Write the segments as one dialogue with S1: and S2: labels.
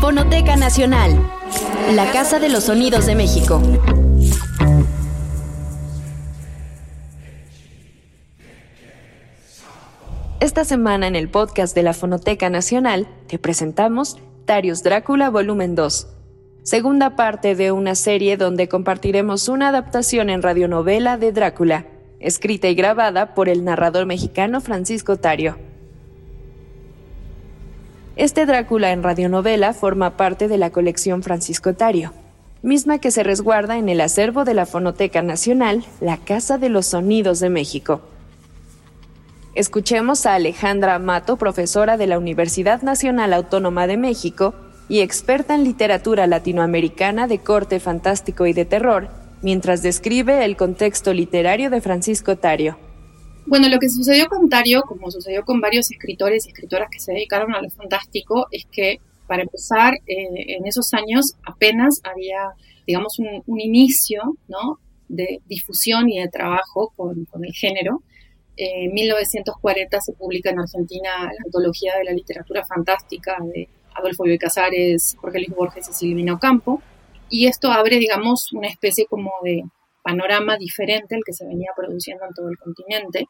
S1: Fonoteca Nacional, la Casa de los Sonidos de México. Esta semana en el podcast de la Fonoteca Nacional te presentamos Darius Drácula Volumen 2, segunda parte de una serie donde compartiremos una adaptación en radionovela de Drácula, escrita y grabada por el narrador mexicano Francisco Tario. Este Drácula en radionovela forma parte de la colección Francisco Tario, misma que se resguarda en el acervo de la Fonoteca Nacional, la Casa de los Sonidos de México. Escuchemos a Alejandra Mato, profesora de la Universidad Nacional Autónoma de México y experta en literatura latinoamericana de corte fantástico y de terror, mientras describe el contexto literario de Francisco Tario.
S2: Bueno, lo que sucedió con Tario, como sucedió con varios escritores y escritoras que se dedicaron a lo fantástico, es que para empezar, eh, en esos años apenas había, digamos, un, inicio de difusión y de trabajo con, el género. en 1940 se publica en Argentina la antología de la literatura fantástica de Adolfo Bioy Casares, Jorge Luis Borges y Silvina Ocampo, y esto abre, digamos, una especie como de panorama diferente al que se venía produciendo en todo el continente,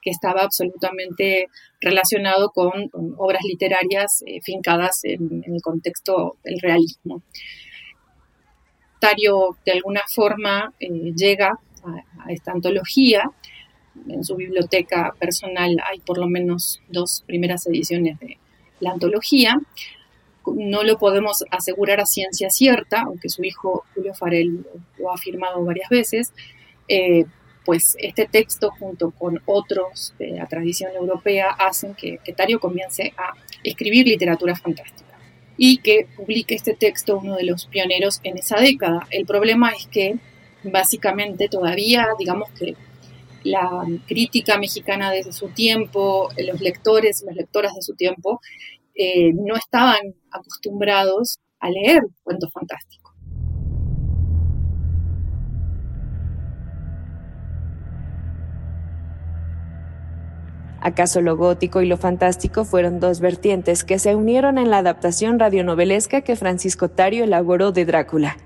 S2: que estaba absolutamente relacionado con, obras literarias eh, fincadas en, el contexto del realismo. Tario, de alguna forma, eh, llega a, a esta antología. En su biblioteca personal hay por lo menos dos primeras ediciones de la antología no lo podemos asegurar a ciencia cierta, aunque su hijo Julio Farel lo ha afirmado varias veces, eh, pues este texto junto con otros de la tradición europea hacen que, que Tario comience a escribir literatura fantástica y que publique este texto uno de los pioneros en esa década. El problema es que básicamente todavía, digamos que la crítica mexicana desde su tiempo, los lectores y las lectoras de su tiempo, eh, no estaban acostumbrados a leer cuentos fantásticos.
S1: ¿Acaso lo gótico y lo fantástico fueron dos vertientes que se unieron en la adaptación radionovelesca que Francisco Tario elaboró de Drácula?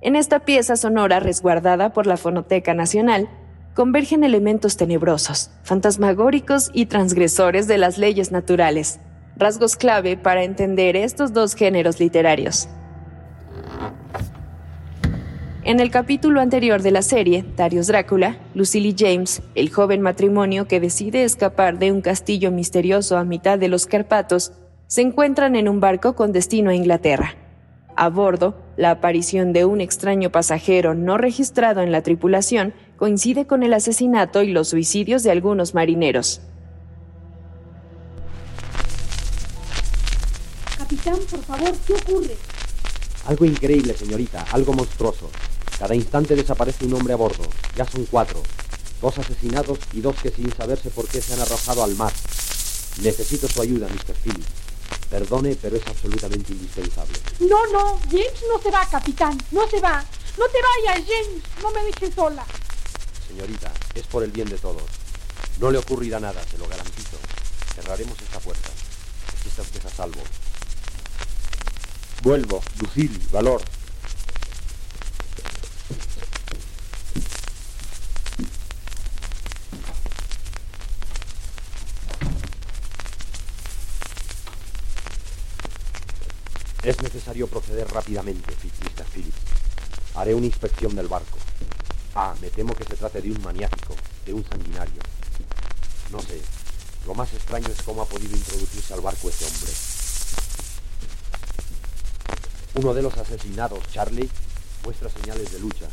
S1: En esta pieza sonora resguardada por la Fonoteca Nacional, convergen elementos tenebrosos, fantasmagóricos y transgresores de las leyes naturales, rasgos clave para entender estos dos géneros literarios. En el capítulo anterior de la serie, Darius Drácula, Lucille James, el joven matrimonio que decide escapar de un castillo misterioso a mitad de los Carpatos, se encuentran en un barco con destino a Inglaterra. A bordo, la aparición de un extraño pasajero no registrado en la tripulación coincide con el asesinato y los suicidios de algunos marineros.
S3: Por favor, ¿qué ocurre?
S4: Algo increíble, señorita, algo monstruoso. Cada instante desaparece un hombre a bordo. Ya son cuatro. Dos asesinados y dos que sin saberse por qué se han arrojado al mar. Necesito su ayuda, Mr. Phillips. Perdone, pero es absolutamente indispensable.
S3: No, no, James no se va, capitán. No se va. No te vayas, James. No me dejes sola.
S4: Señorita, es por el bien de todos. No le ocurrirá nada, se lo garantizo. Cerraremos esta puerta. Está usted a salvo. Vuelvo, Lucille, valor. Es necesario proceder rápidamente, Mr. Phillips. Haré una inspección del barco. Ah, me temo que se trate de un maniático, de un sanguinario. No sé. Lo más extraño es cómo ha podido introducirse al barco ese hombre. Uno de los asesinados, Charlie, muestra señales de lucha.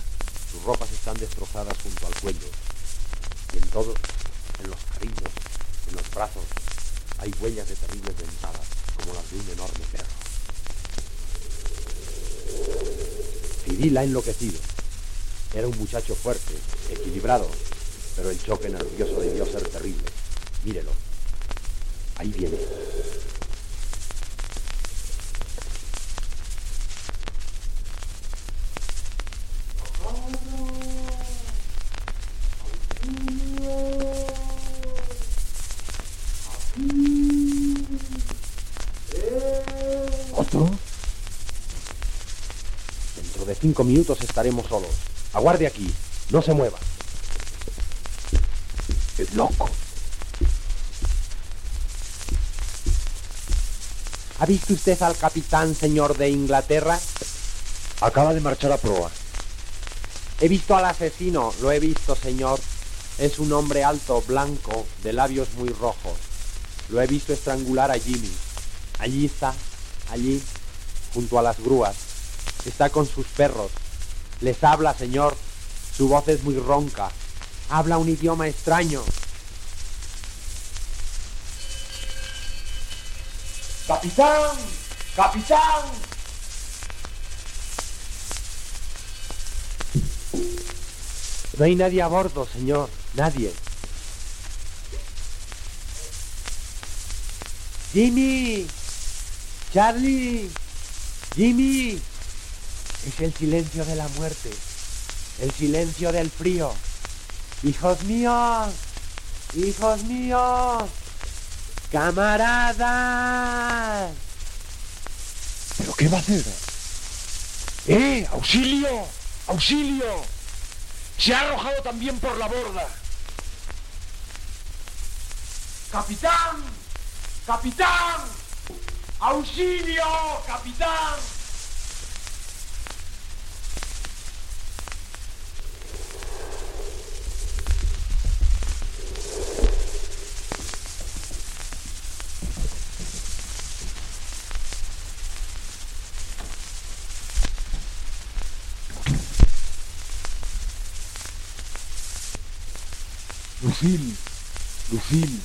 S4: Sus ropas están destrozadas junto al cuello. Y en todo, en los cabellos, en los brazos, hay huellas de terribles dentadas, como las de un enorme perro. Cyril ha enloquecido. Era un muchacho fuerte, equilibrado, pero el choque nervioso debió ser terrible. Mírelo. Ahí viene. Cinco minutos estaremos solos. Aguarde aquí. No se mueva. Es loco. ¿Ha visto usted al capitán, señor de Inglaterra?
S5: Acaba de marchar a proa.
S4: He visto al asesino, lo he visto, señor. Es un hombre alto, blanco, de labios muy rojos. Lo he visto estrangular a Jimmy. Allí está, allí, junto a las grúas. Está con sus perros. Les habla, señor. Su voz es muy ronca. Habla un idioma extraño.
S5: ¡Capitán! ¡Capitán!
S4: No hay nadie a bordo, señor. Nadie. Jimmy. Charlie. Jimmy. Es el silencio de la muerte. El silencio del frío. Hijos míos. Hijos míos. Camaradas.
S5: ¿Pero qué va a hacer? ¡Eh! ¡Auxilio! ¡Auxilio! Se ha arrojado también por la borda. ¡Capitán! ¡Capitán! ¡Auxilio! ¡Capitán! Lucil, Lucil.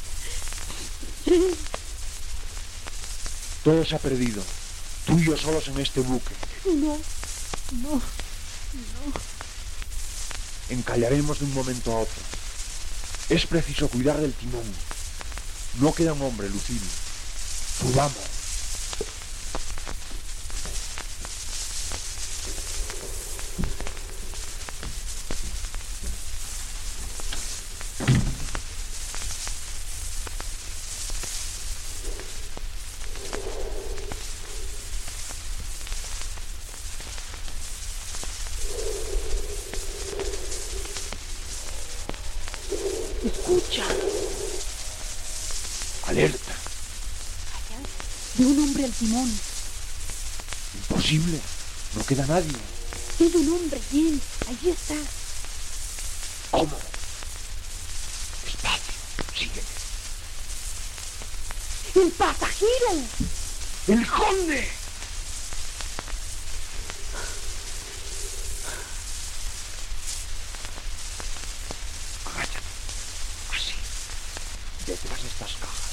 S5: Todo se ha perdido. Tú y yo solos en este buque.
S3: No, no, no.
S5: Encallaremos de un momento a otro. Es preciso cuidar del timón. No queda un hombre, Lucil. Subamos.
S3: Timón.
S5: Imposible. No queda nadie.
S3: Es un hombre, James. Allí está.
S5: ¿Cómo? Despacio. Sígueme.
S3: ¡El pasajero!
S5: ¡El conde! Agáchate. Así. Detrás de estas cajas.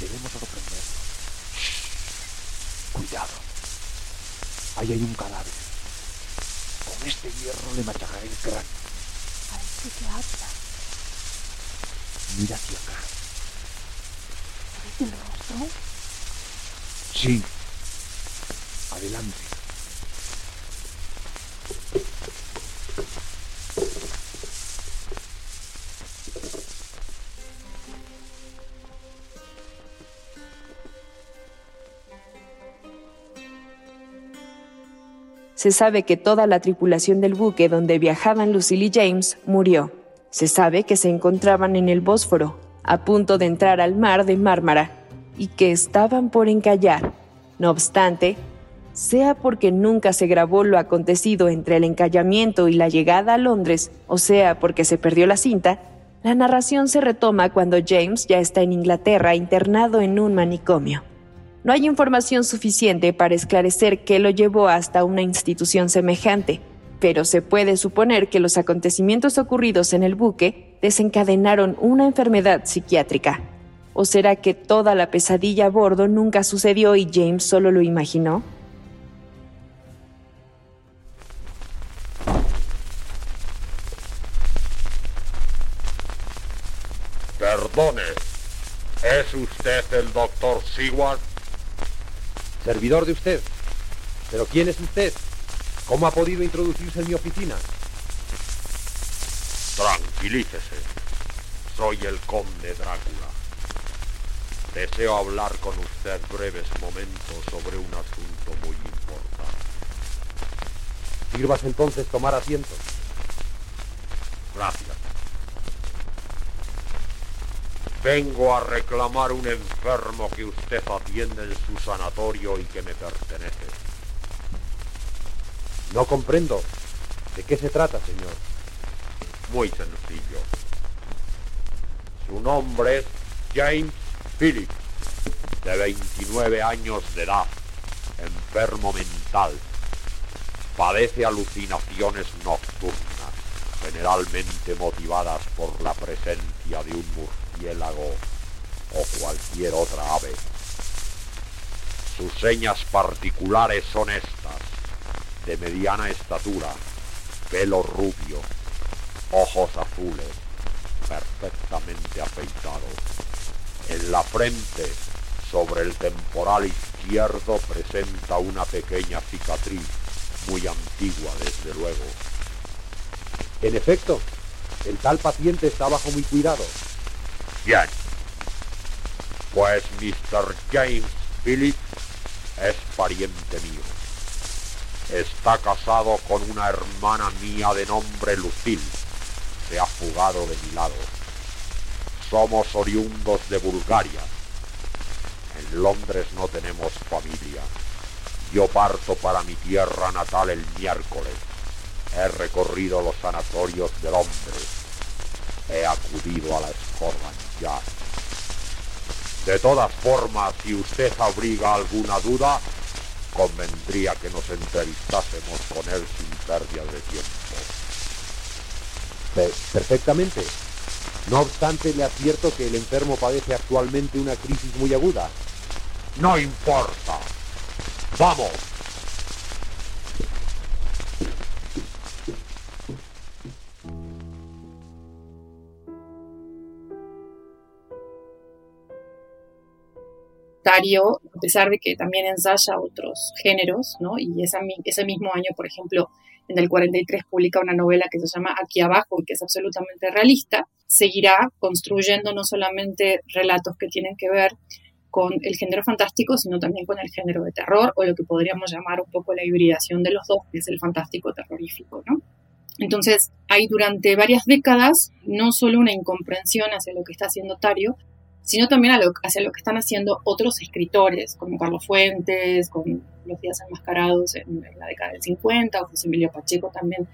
S5: Debemos sorprenderlo. Shh. Cuidado. Ahí hay un cadáver. Con este hierro le machacaré el cráneo.
S3: Parece que habla.
S5: Mira hacia acá.
S3: ¿Ves el rostro?
S5: Sí. Adelante.
S1: Se sabe que toda la tripulación del buque donde viajaban Lucille y James murió. Se sabe que se encontraban en el Bósforo, a punto de entrar al mar de Mármara, y que estaban por encallar. No obstante, sea porque nunca se grabó lo acontecido entre el encallamiento y la llegada a Londres, o sea porque se perdió la cinta, la narración se retoma cuando James ya está en Inglaterra internado en un manicomio. No hay información suficiente para esclarecer qué lo llevó hasta una institución semejante, pero se puede suponer que los acontecimientos ocurridos en el buque desencadenaron una enfermedad psiquiátrica. ¿O será que toda la pesadilla a bordo nunca sucedió y James solo lo imaginó?
S6: Perdone, ¿es usted el doctor Seward?
S4: Servidor de usted. ¿Pero quién es usted? ¿Cómo ha podido introducirse en mi oficina?
S6: Tranquilícese. Soy el conde Drácula. Deseo hablar con usted breves momentos sobre un asunto muy importante.
S4: Sirvas entonces tomar asiento.
S6: Gracias. Vengo a reclamar un enfermo que usted atiende en su sanatorio y que me pertenece.
S4: No comprendo. ¿De qué se trata, señor?
S6: Muy sencillo. Su nombre es James Phillips, de 29 años de edad, enfermo mental. Padece alucinaciones nocturnas, generalmente motivadas por la presencia de un murciélago o cualquier otra ave. Sus señas particulares son estas, de mediana estatura, pelo rubio, ojos azules, perfectamente afeitados. En la frente, sobre el temporal izquierdo, presenta una pequeña cicatriz, muy antigua desde luego.
S4: En efecto, el tal paciente está bajo mi cuidado.
S6: Pues Mr. James Phillips es pariente mío. Está casado con una hermana mía de nombre Lucille se ha fugado de mi lado. Somos oriundos de Bulgaria. En Londres no tenemos familia. Yo parto para mi tierra natal el miércoles. He recorrido los sanatorios de Londres. He acudido a la Yard. De todas formas, si usted abriga alguna duda, convendría que nos entrevistásemos con él sin pérdida de tiempo
S4: perfectamente. No obstante, le advierto que el enfermo padece actualmente una crisis muy aguda.
S6: No importa. Vamos.
S2: A pesar de que también ensaya otros géneros, ¿no? Y ese mismo año, por ejemplo, en el 43 publica una novela que se llama Aquí abajo, que es absolutamente realista, seguirá construyendo no solamente relatos que tienen que ver con el género fantástico, sino también con el género de terror, o lo que podríamos llamar un poco la hibridación de los dos, que es el fantástico terrorífico, ¿no? Entonces, hay durante varias décadas no solo una incomprensión hacia lo que está haciendo Tario, sino también hacia lo que están haciendo otros escritores, como Carlos Fuentes, con Los días enmascarados en, la década del 50, o José Emilio Pacheco también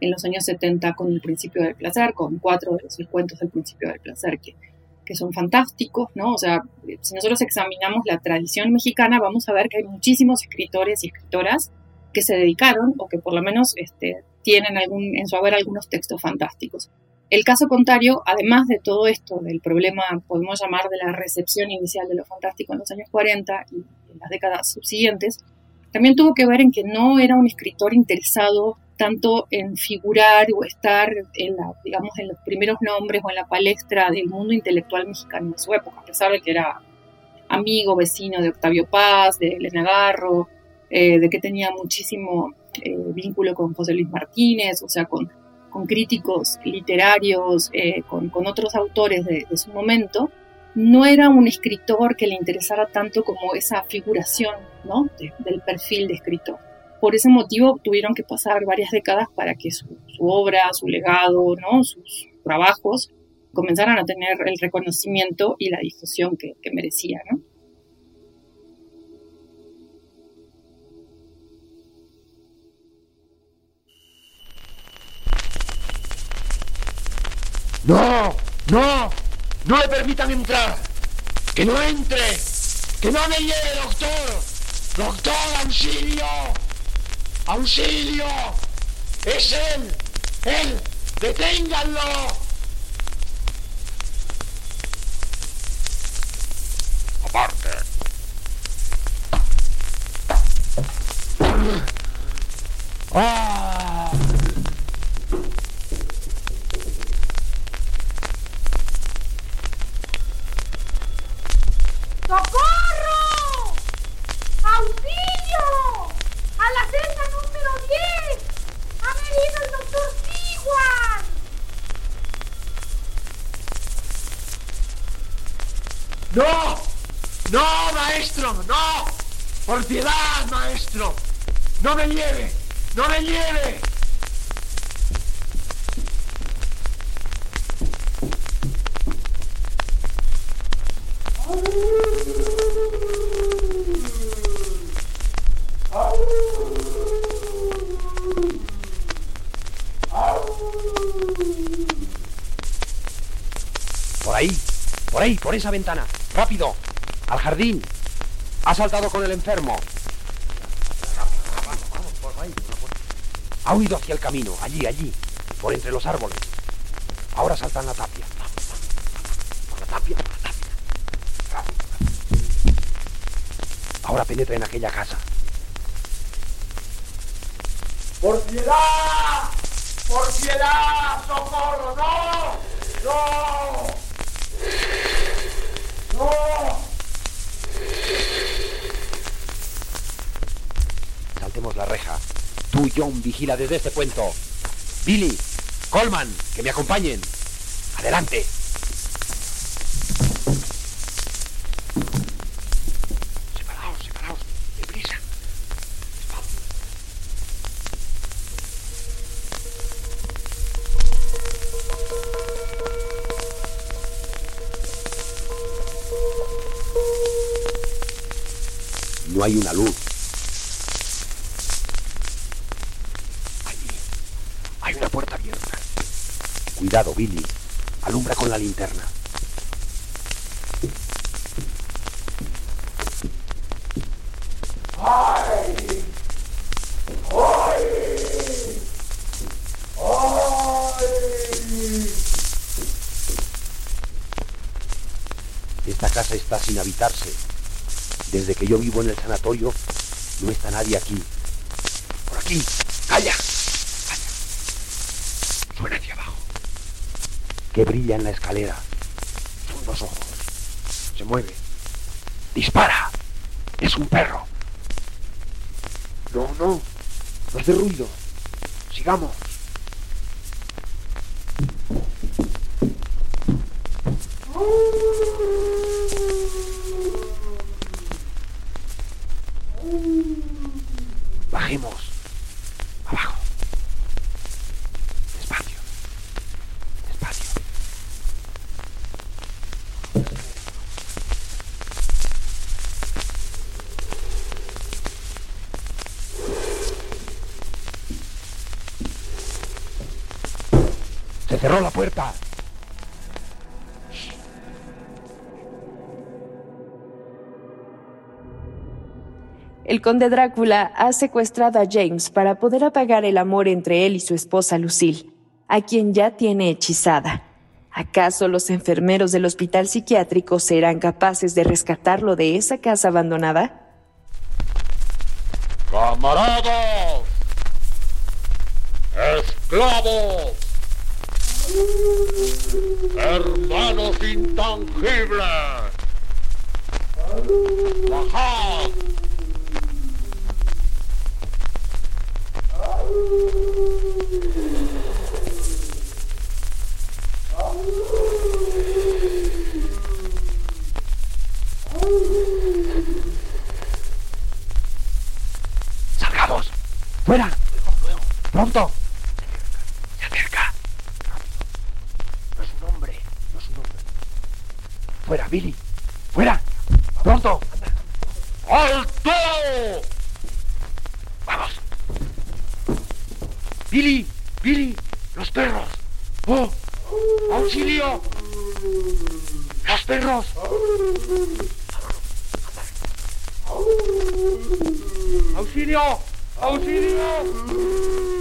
S2: en los años 70 con El principio del placer, con cuatro de los cuentos del principio del placer, que, que son fantásticos, ¿no? O sea, si nosotros examinamos la tradición mexicana, vamos a ver que hay muchísimos escritores y escritoras que se dedicaron, o que por lo menos este, tienen algún, en su haber algunos textos fantásticos. El caso contrario, además de todo esto, del problema, podemos llamar, de la recepción inicial de lo fantástico en los años 40 y en las décadas subsiguientes, también tuvo que ver en que no era un escritor interesado tanto en figurar o estar en la, digamos, en los primeros nombres o en la palestra del mundo intelectual mexicano en su época, a pesar de que era amigo, vecino de Octavio Paz, de Elena Garro, eh, de que tenía muchísimo eh, vínculo con José Luis Martínez, o sea, con con críticos literarios, eh, con, otros autores de, su momento, no era un escritor que le interesara tanto como esa figuración ¿no? del perfil de escritor. Por ese motivo tuvieron que pasar varias décadas para que su, obra, su legado, ¿no? sus trabajos comenzaran a tener el reconocimiento y la difusión que, que merecía. ¿no?
S5: No, no, no le permitan entrar. Que no entre. Que no me lleve, doctor. Doctor, auxilio. Auxilio. Es él. Él. Deténganlo.
S3: Aparte. ¡Ah!
S5: ¡No me lleve! ¡No me lleve!
S4: Por ahí, por ahí, por esa ventana. ¡Rápido! ¡Al jardín! Ha saltado con el enfermo. Ha huido hacia el camino, allí, allí, por entre los árboles. Ahora salta en la tapia. Por la tapia, por la tapia. Ahora penetra en aquella casa.
S5: ¡Por piedad! ¡Por piedad! ¡Socorro! ¡No! ¡No! ¡No!
S4: Saltemos la reja. John, vigila desde este puento. Billy, Coleman, que me acompañen. Adelante. Separaos, separaos. Deprisa. No hay una luz. Billy. Alumbra con la linterna. Esta casa está sin habitarse. Desde que yo vivo en el sanatorio, no está nadie aquí. Por aquí. ¡Calla! ¡Calla! Suena hacia abajo. Brilla en la escalera. Son dos ojos. Se mueve. ¡Dispara! Es un perro. No, no. No hace ruido. Sigamos.
S1: El conde Drácula ha secuestrado a James para poder apagar el amor entre él y su esposa Lucille, a quien ya tiene hechizada. ¿Acaso los enfermeros del hospital psiquiátrico serán capaces de rescatarlo de esa casa abandonada?
S6: ¡Camaradas! ¡Esclavos! ¡Hermanos intangibles! ¡Bajad!
S4: ¡Salgamos! ¡Fuera! ¡Pronto! Se acerca. No es un hombre. No es un hombre. ¡Fuera, Billy! ¡Fuera! ¡Pronto!
S6: ¡Alto!
S4: ¡Vamos! ¡Billy! ¡Billy! ¡Los perros! ¡Oh! ¡Auxilio! ¡Los perros! ¡Auxilio! ¡Auxilio!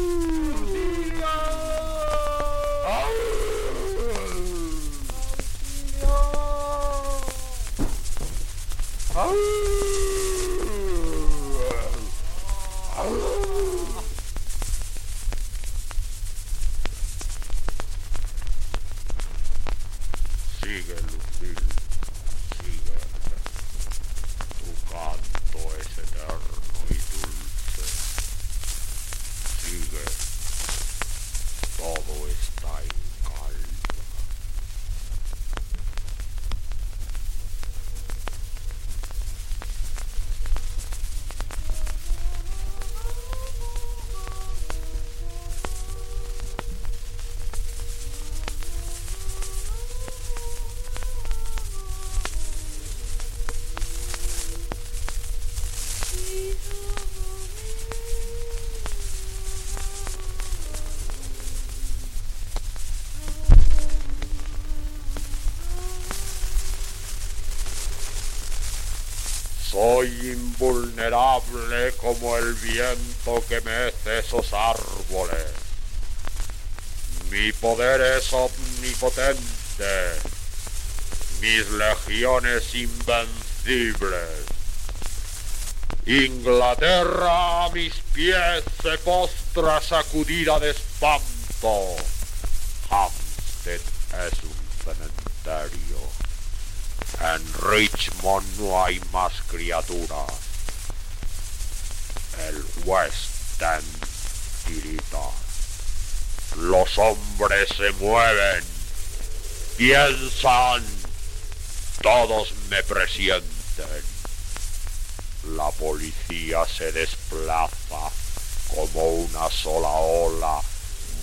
S6: Soy invulnerable como el viento que mece esos árboles. Mi poder es omnipotente. Mis legiones invencibles. Inglaterra a mis pies se postra sacudida de espanto. Hampstead es un cementerio. En Richmond no hay más criaturas. El West End tirita. Los hombres se mueven, piensan, todos me presienten. La policía se desplaza como una sola ola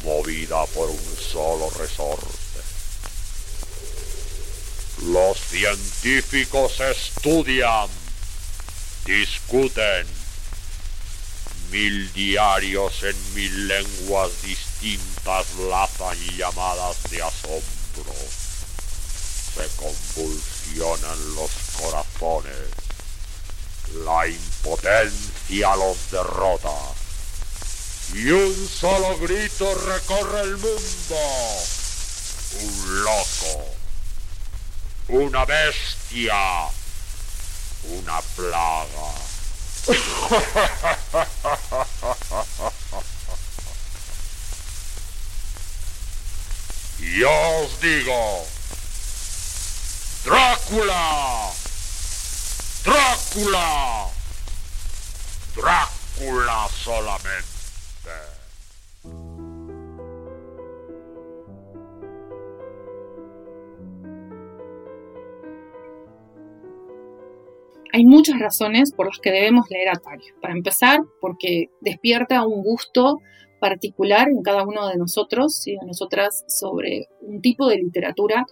S6: movida por un solo resorte. Los científicos estudian, discuten, mil diarios en mil lenguas distintas lazan llamadas de asombro. Se convulsionan los corazones. La impotencia los derrota. Y un solo grito recorre el mundo. Un loco una bestia, una plaga. y os digo, Drácula, Drácula, Drácula solamente.
S2: Hay muchas razones por las que debemos leer a Tario. Para empezar, porque despierta un gusto particular en cada uno de nosotros y de nosotras sobre un tipo de literatura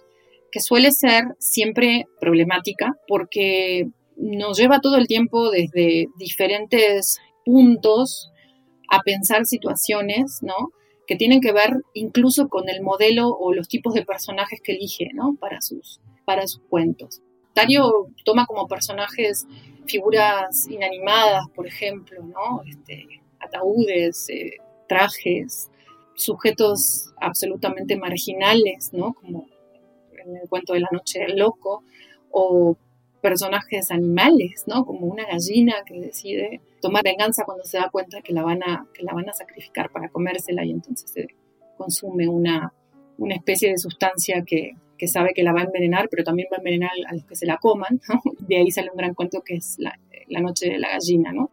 S2: que suele ser siempre problemática porque nos lleva todo el tiempo desde diferentes puntos a pensar situaciones, ¿no? Que tienen que ver incluso con el modelo o los tipos de personajes que elige, ¿no? Para sus, para sus cuentos. Tario toma como personajes figuras inanimadas, por ejemplo, ¿no? Este, ataúdes, eh, trajes, sujetos absolutamente marginales, ¿no? Como en el cuento de la noche del loco, o personajes animales, ¿no? Como una gallina que decide tomar venganza cuando se da cuenta que la van a, sacrificar para comérsela y entonces consume una especie de sustancia que, que sabe que la va a envenenar, pero también va a envenenar a los que se la coman. De ahí sale un gran cuento que es la, noche de la gallina. ¿no?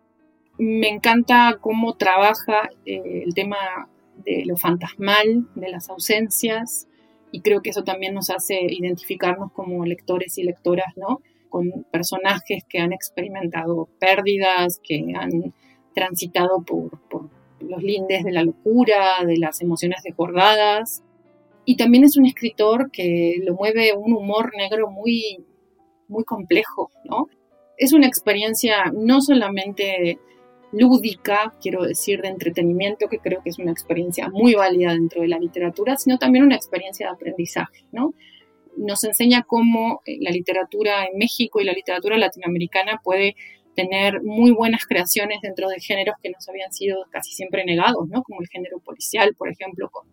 S2: Me encanta cómo trabaja eh, el tema de lo fantasmal, de las ausencias, y creo que eso también nos hace identificarnos como lectores y lectoras, ¿no? Con personajes que han experimentado pérdidas, que han transitado por, por los lindes de la locura, de las emociones desbordadas, y también es un escritor que lo mueve un humor negro muy, muy complejo, ¿no? Es una experiencia no solamente lúdica, quiero decir, de entretenimiento, que creo que es una experiencia muy válida dentro de la literatura, sino también una experiencia de aprendizaje, ¿no? Nos enseña cómo la literatura en México y la literatura latinoamericana puede tener muy buenas creaciones dentro de géneros que nos habían sido casi siempre negados, ¿no? Como el género policial, por ejemplo, con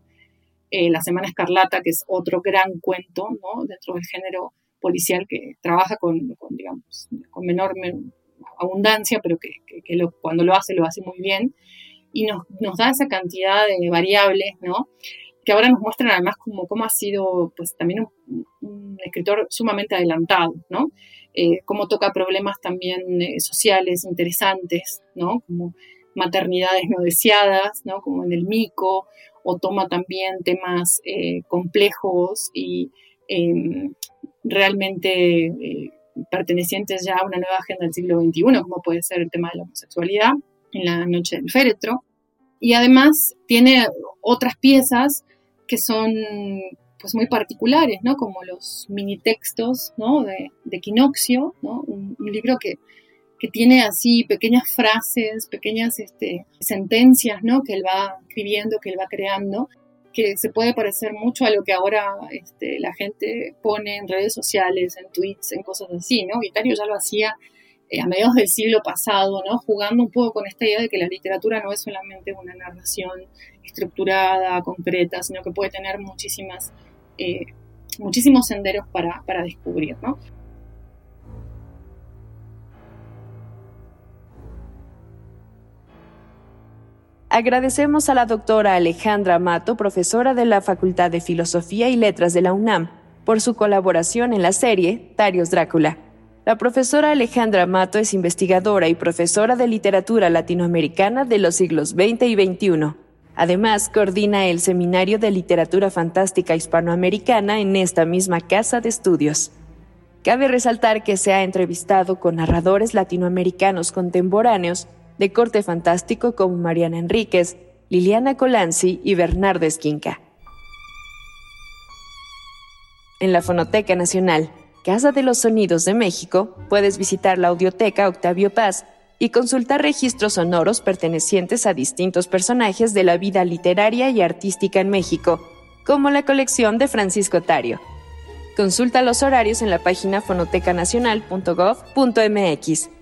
S2: eh, la Semana Escarlata, que es otro gran cuento ¿no? dentro del género policial que trabaja con, digamos, con menor abundancia, pero que, cuando lo hace, lo hace muy bien. Y nos, nos, da esa cantidad de variables, ¿no? Que ahora nos muestran además como cómo ha sido, pues, también un, escritor sumamente adelantado, ¿no? Eh, cómo toca problemas también eh, sociales interesantes, ¿no? Como maternidades no deseadas, ¿no? Como en el mico, o toma también temas eh, complejos y em, realmente eh, pertenecientes ya a una nueva agenda del siglo XXI, como puede ser el tema de la homosexualidad en la noche del féretro. Y además tiene otras piezas que son pues muy particulares, ¿no? Como los mini textos, ¿no? De, de ¿no? un libro que que tiene así pequeñas frases, pequeñas este, sentencias, ¿no? Que él va escribiendo, que él va creando, que se puede parecer mucho a lo que ahora este, la gente pone en redes sociales, en tweets, en cosas así, ¿no? Vitario ya lo hacía a mediados del siglo pasado, ¿no? jugando un poco con esta idea de que la literatura no es solamente una narración estructurada, concreta, sino que puede tener muchísimas, muchísimos senderos para, para descubrir. ¿no?
S1: Agradecemos a la doctora Alejandra Mato, profesora de la Facultad de Filosofía y Letras de la UNAM, por su colaboración en la serie Tarios Drácula. La profesora Alejandra Mato es investigadora y profesora de literatura latinoamericana de los siglos XX y XXI. Además, coordina el Seminario de Literatura Fantástica Hispanoamericana en esta misma casa de estudios. Cabe resaltar que se ha entrevistado con narradores latinoamericanos contemporáneos de corte fantástico como Mariana Enríquez, Liliana Colanzi y Bernardo Esquinca. En la Fonoteca Nacional, Casa de los Sonidos de México, puedes visitar la audioteca Octavio Paz y consultar registros sonoros pertenecientes a distintos personajes de la vida literaria y artística en México, como la colección de Francisco Tario. Consulta los horarios en la página fonotecanacional.gov.mx.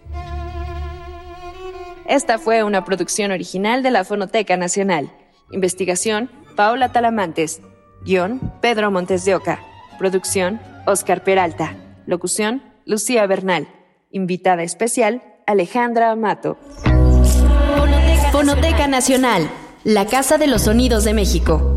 S1: Esta fue una producción original de la Fonoteca Nacional. Investigación, Paula Talamantes. Guión, Pedro Montes de Oca. Producción, Oscar Peralta. Locución, Lucía Bernal. Invitada especial, Alejandra Amato.
S7: Fonoteca Nacional, la Casa de los Sonidos de México.